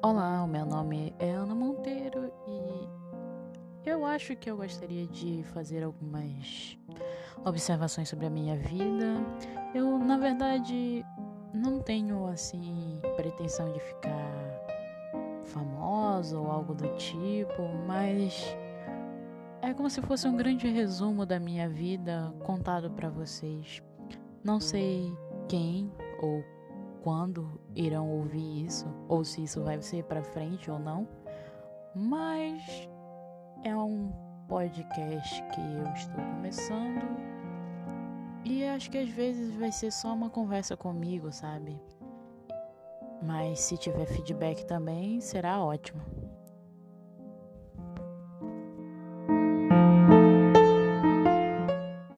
Olá, o meu nome é Ana Monteiro e eu acho que eu gostaria de fazer algumas observações sobre a minha vida. Eu, na verdade, não tenho assim pretensão de ficar famosa ou algo do tipo, mas é como se fosse um grande resumo da minha vida contado para vocês. Não sei quem ou quando irão ouvir isso, ou se isso vai ser para frente ou não, mas é um podcast que eu estou começando e acho que às vezes vai ser só uma conversa comigo, sabe? Mas se tiver feedback também, será ótimo.